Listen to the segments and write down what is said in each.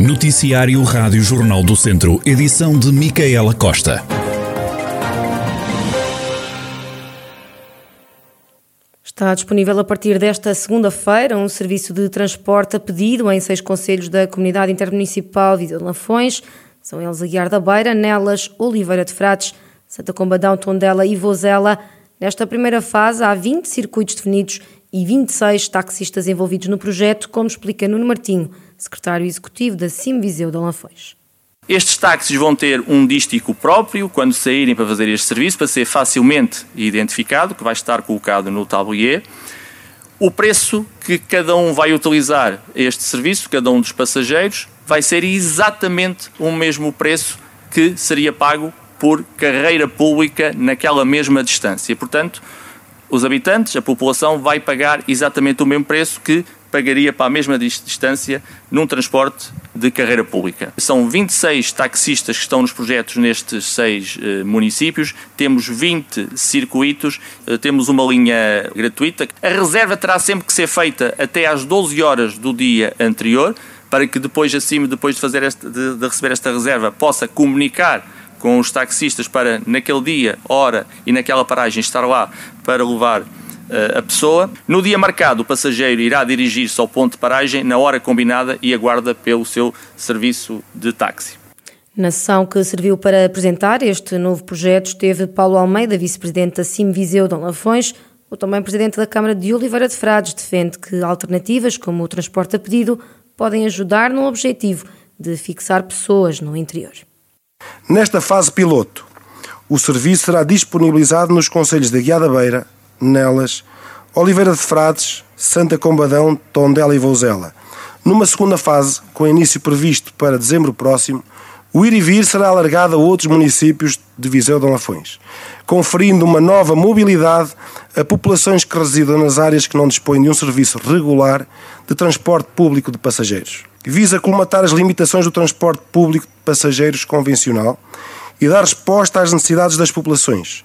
Noticiário Rádio Jornal do Centro, edição de Micaela Costa. Está disponível a partir desta segunda-feira um serviço de transporte a pedido em seis conselhos da Comunidade Intermunicipal de Lafões. São eles Aguiar da Beira, Nelas, Oliveira de Frades, Santa Combadão, Tondela e Vozela. Nesta primeira fase há 20 circuitos definidos e 26 taxistas envolvidos no projeto, como explica Nuno Martinho, secretário executivo da CIM Viseu de Alanfões. Estes táxis vão ter um dístico próprio quando saírem para fazer este serviço, para ser facilmente identificado, que vai estar colocado no tablier. O preço que cada um vai utilizar este serviço, cada um dos passageiros, vai ser exatamente o mesmo preço que seria pago por carreira pública naquela mesma distância. Portanto, os habitantes, a população, vai pagar exatamente o mesmo preço que pagaria para a mesma distância num transporte de carreira pública. São 26 taxistas que estão nos projetos nestes seis eh, municípios, temos 20 circuitos, eh, temos uma linha gratuita. A reserva terá sempre que ser feita até às 12 horas do dia anterior, para que depois, acima, depois de, fazer este, de, de receber esta reserva, possa comunicar com os taxistas para, naquele dia, hora e naquela paragem, estar lá para levar a pessoa. No dia marcado, o passageiro irá dirigir-se ao ponto de paragem na hora combinada e aguarda pelo seu serviço de táxi. Na sessão que serviu para apresentar este novo projeto esteve Paulo Almeida, vice-presidente da CIM Viseu de Lafões, o também presidente da Câmara de Oliveira de Frades defende que alternativas como o transporte a pedido podem ajudar no objetivo de fixar pessoas no interior. Nesta fase piloto, o serviço será disponibilizado nos conselhos de Guiada Beira, Nelas, Oliveira de Frades, Santa Combadão, Tondela e Vouzela. Numa segunda fase, com início previsto para dezembro próximo, o ir e vir será alargado a outros municípios de Viseu de Lafões, conferindo uma nova mobilidade a populações que residam nas áreas que não dispõem de um serviço regular de transporte público de passageiros visa colmatar as limitações do transporte público de passageiros convencional e dar resposta às necessidades das populações,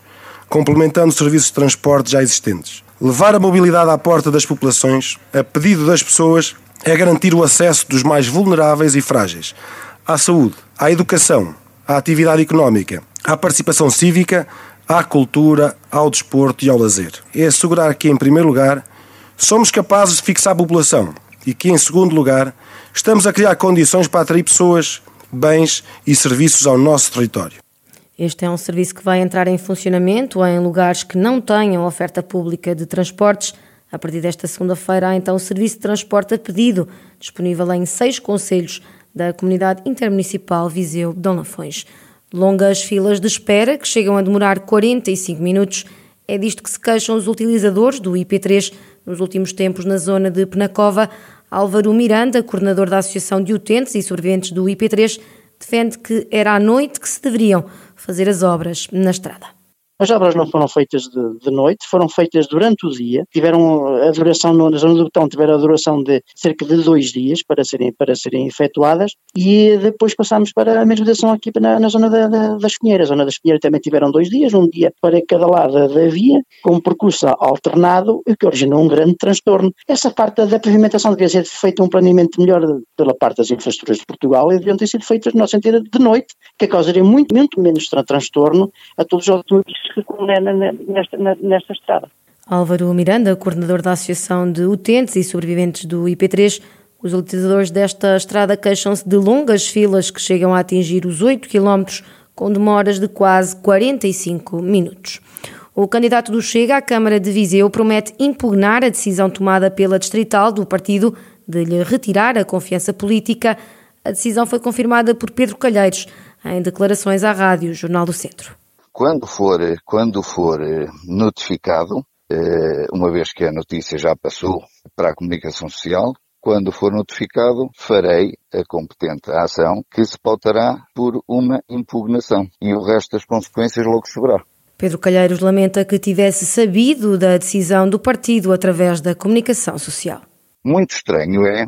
complementando os serviços de transporte já existentes. Levar a mobilidade à porta das populações, a pedido das pessoas, é garantir o acesso dos mais vulneráveis e frágeis à saúde, à educação, à atividade económica, à participação cívica, à cultura, ao desporto e ao lazer. É assegurar que, em primeiro lugar, somos capazes de fixar a população e que, em segundo lugar, estamos a criar condições para atrair pessoas, bens e serviços ao nosso território. Este é um serviço que vai entrar em funcionamento em lugares que não tenham oferta pública de transportes. A partir desta segunda-feira há então o serviço de transporte a pedido, disponível em seis conselhos da Comunidade Intermunicipal Viseu Dom Lafões. Longas filas de espera, que chegam a demorar 45 minutos. É disto que se queixam os utilizadores do IP3 nos últimos tempos na zona de Penacova. Álvaro Miranda, coordenador da Associação de Utentes e Sobreviventes do IP3, defende que era à noite que se deveriam fazer as obras na estrada. As obras não foram feitas de, de, noite, foram feitas durante o dia, tiveram a duração, na zona do botão tiveram a duração de cerca de dois dias para serem, para serem efetuadas e depois passámos para a mesma duração aqui na, na zona da, da, da Espinheira. A zona da Espinheira também tiveram dois dias, um dia para cada lado da via, com percurso alternado, o que originou um grande transtorno. Essa parte da pavimentação devia ser feita um planeamento melhor pela parte das infraestruturas de Portugal e deviam ter sido feitas, no nosso sentido, de noite, que causaria muito, muito menos transtorno a todos os automobilistas nesta, nesta estrada. Álvaro Miranda, coordenador da Associação de Utentes e Sobreviventes do IP3, os utilizadores desta estrada queixam-se de longas filas que chegam a atingir os 8 km, com demoras de quase 45 minutos. O candidato do Chega à Câmara de Viseu promete impugnar a decisão tomada pela distrital do partido de lhe retirar a confiança política. A decisão foi confirmada por Pedro Calheiros em declarações à rádio Jornal do Centro quando for, quando for eh, notificado, eh, uma vez que a notícia já passou para a comunicação social, quando for notificado, farei a competente ação que se pautará por uma impugnação e o resto das consequências logo se verá. Pedro Calheiros lamenta que tivesse sabido da decisão do partido através da comunicação social. Muito estranho é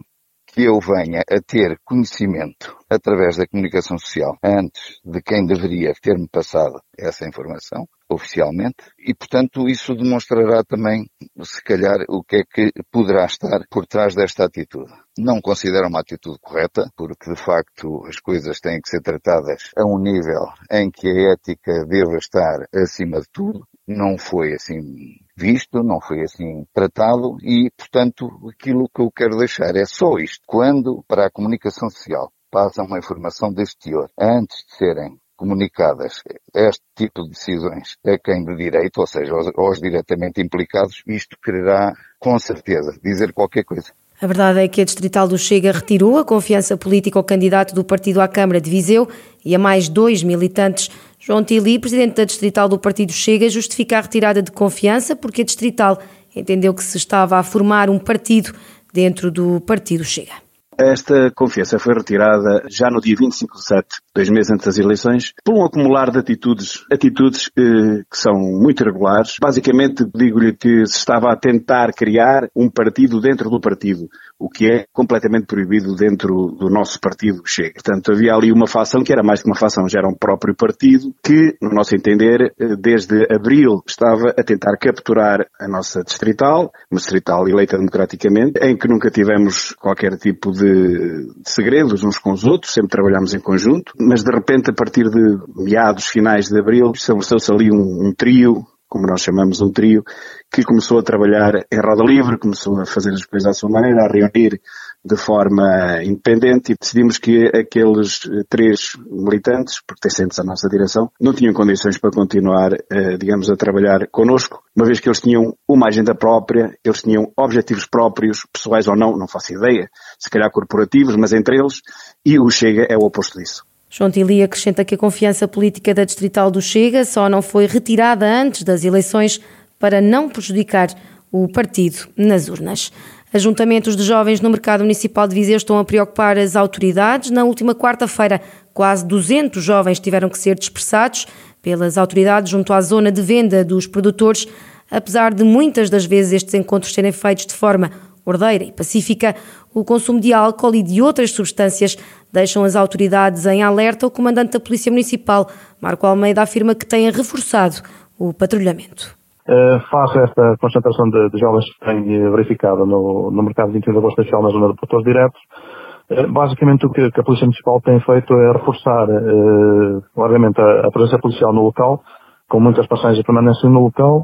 que eu venha a ter conhecimento através da comunicação social antes de quem deveria ter-me passado essa informação oficialmente e, portanto, isso demonstrará também, se calhar, o que é que poderá estar por trás desta atitude. Não considero uma atitude correta, porque de facto as coisas têm que ser tratadas a um nível em que a ética deva estar acima de tudo. Não foi assim visto, não foi assim tratado e, portanto, aquilo que eu quero deixar é só isto. Quando, para a comunicação social, passa uma informação deste teor, antes de serem comunicadas este tipo de decisões a quem de direito, ou seja, aos, aos diretamente implicados, isto quererá, com certeza, dizer qualquer coisa. A verdade é que a Distrital do Chega retirou a confiança política ao candidato do partido à Câmara de Viseu e a mais dois militantes. João Tili, presidente da Distrital do Partido Chega, justifica a retirada de confiança porque a Distrital entendeu que se estava a formar um partido dentro do Partido Chega. Esta confiança foi retirada já no dia 25 de 7, dois meses antes das eleições, por um acumular de atitudes, atitudes eh, que são muito irregulares. Basicamente, digo-lhe que se estava a tentar criar um partido dentro do partido, o que é completamente proibido dentro do nosso partido Chega. Portanto, havia ali uma facção que era mais que uma facção, já era um próprio partido, que, no nosso entender, eh, desde abril estava a tentar capturar a nossa distrital, uma distrital eleita democraticamente, em que nunca tivemos qualquer tipo de segredos uns com os outros, sempre trabalhámos em conjunto, mas de repente, a partir de meados, finais de abril, estabeleceu-se ali um, um trio, como nós chamamos um trio, que começou a trabalhar em roda livre, começou a fazer as coisas à sua maneira, a reunir de forma independente e decidimos que aqueles três militantes, pertencentes à nossa direção, não tinham condições para continuar, eh, digamos, a trabalhar connosco, uma vez que eles tinham uma agenda própria, eles tinham objetivos próprios, pessoais ou não, não faço ideia, se calhar corporativos, mas entre eles, e o Chega é o oposto disso. João Tili acrescenta que a confiança política da distrital do Chega só não foi retirada antes das eleições para não prejudicar o partido nas urnas. Ajuntamentos de jovens no mercado municipal de Viseu estão a preocupar as autoridades. Na última quarta-feira, quase 200 jovens tiveram que ser dispersados pelas autoridades junto à zona de venda dos produtores. Apesar de muitas das vezes estes encontros serem feitos de forma ordeira e pacífica, o consumo de álcool e de outras substâncias deixam as autoridades em alerta. O comandante da Polícia Municipal, Marco Almeida, afirma que têm reforçado o patrulhamento. Uh, face a esta concentração de, de jovens que tem verificado no, no mercado de 21 de agosto social na zona de produtores diretos, uh, basicamente o que, a Polícia Municipal tem feito é reforçar, uh, obviamente, a, a, presença policial no local, com muitas passagens de permanência no local,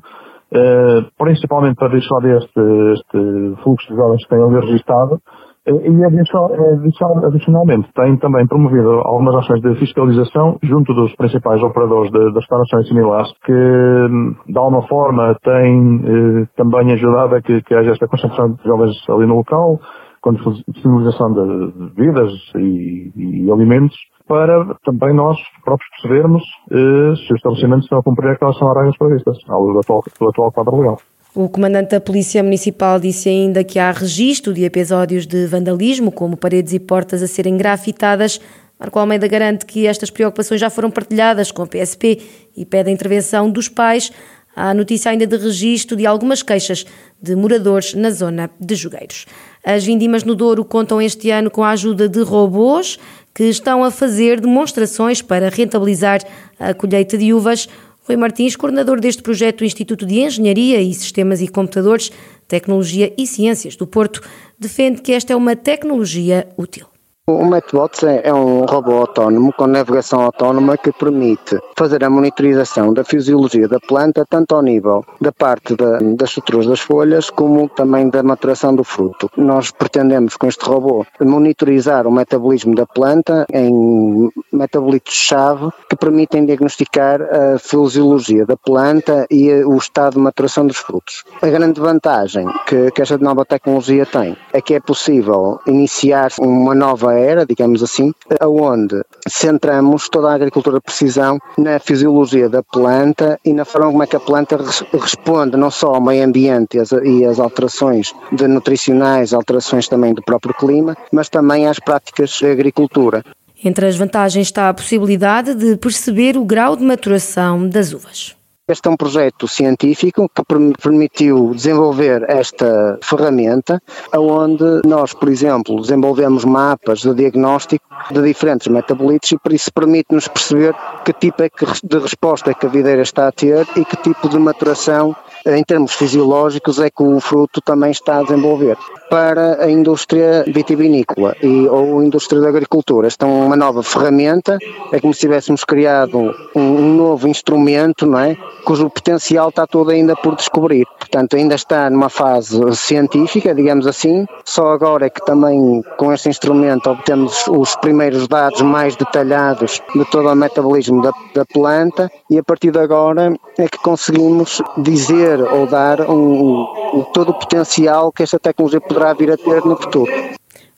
principalmente para dissuadir este, este fluxo de jovens que têm ali registado, e adicionalmente tem também promovido algumas ações de fiscalização junto dos principais operadores de, das instalações similares que de alguma forma têm eh, também ajudado a que, que haja esta concentração de jovens ali no local, com disponibilização de bebidas e, e, alimentos, para também nós próprios percebermos eh, se os estabelecimentos estão a cumprir aquelas são as regras previstas, ao atual, do atual quadro legal. O comandante da Polícia Municipal disse ainda que há registro de episódios de vandalismo, como paredes e portas a serem grafitadas. Marco Almeida garante que estas preocupações já foram partilhadas com a PSP e pede a intervenção dos pais. Há notícia ainda de registro de algumas queixas de moradores na zona de Jogueiros. As vindimas no Douro contam este ano com a ajuda de robôs que estão a fazer demonstrações para rentabilizar a colheita de uvas. Rui Martins, coordenador deste projeto do Instituto de Engenharia e Sistemas e Computadores, Tecnologia e Ciências do Porto, defende que esta é uma tecnologia útil. O Metbots é, é um robô autónomo com navegação autónoma que permite fazer a monitorização da fisiologia da planta, tanto ao nível da parte da, das estruturas das folhas, como também da maturação do fruto. Nós pretendemos com este robô monitorizar o metabolismo da planta em metabolitos-chave que permitem diagnosticar a fisiologia da planta e o estado de maturação dos frutos. A grande vantagem que, que esta nova tecnologia tem é que é possível iniciar uma nova era, digamos assim, onde centramos toda a agricultura de precisão na fisiologia da planta e na forma como é que a planta responde não só ao meio ambiente e às alterações de nutricionais, alterações também do próprio clima, mas também às práticas de agricultura. Entre as vantagens está a possibilidade de perceber o grau de maturação das uvas. Este é um projeto científico que permitiu desenvolver esta ferramenta, onde nós, por exemplo, desenvolvemos mapas de diagnóstico de diferentes metabolitos e por isso permite-nos perceber que tipo é de resposta é que a videira está a ter e que tipo de maturação em termos fisiológicos é que o fruto também está a desenvolver. Para a indústria vitivinícola e, ou a indústria da agricultura, esta é uma nova ferramenta, é como se tivéssemos criado um novo instrumento, não é? cujo potencial está todo ainda por descobrir. Portanto, ainda está numa fase científica, digamos assim, só agora é que também com este instrumento obtemos os primeiros dados mais detalhados de todo o metabolismo da, da planta e a partir de agora é que conseguimos dizer ou dar um, um, todo o potencial que esta tecnologia poderá vir a ter no futuro.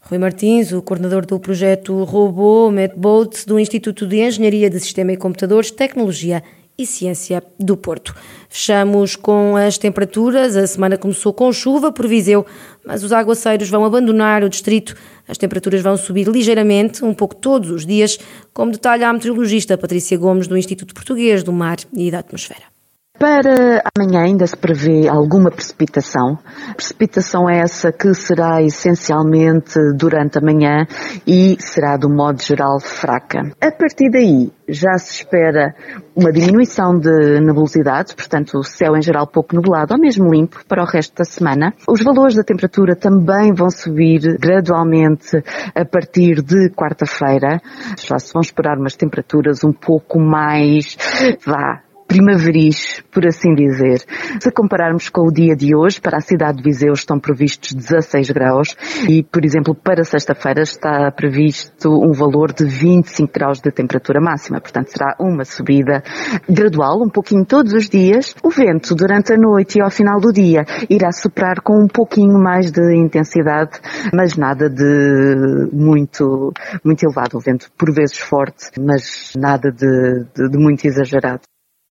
Rui Martins, o coordenador do projeto Robô MedBoat do Instituto de Engenharia de Sistema e Computadores, Tecnologia e Ciência do Porto. Fechamos com as temperaturas. A semana começou com chuva por Viseu, mas os aguaceiros vão abandonar o distrito. As temperaturas vão subir ligeiramente, um pouco todos os dias, como detalha a meteorologista Patrícia Gomes do Instituto Português do Mar e da Atmosfera. Para amanhã ainda se prevê alguma precipitação. Precipitação essa que será essencialmente durante a manhã e será, do modo geral, fraca. A partir daí, já se espera uma diminuição de nebulosidade, portanto, o céu em geral pouco nublado ou mesmo limpo para o resto da semana. Os valores da temperatura também vão subir gradualmente a partir de quarta-feira. Já se vão esperar umas temperaturas um pouco mais, vá, primaveris, por assim dizer. Se compararmos com o dia de hoje, para a cidade de Viseu estão previstos 16 graus e, por exemplo, para sexta-feira está previsto um valor de 25 graus de temperatura máxima. Portanto, será uma subida gradual, um pouquinho todos os dias. O vento, durante a noite e ao final do dia, irá soprar com um pouquinho mais de intensidade, mas nada de muito, muito elevado. O vento, por vezes, forte, mas nada de, de, de muito exagerado.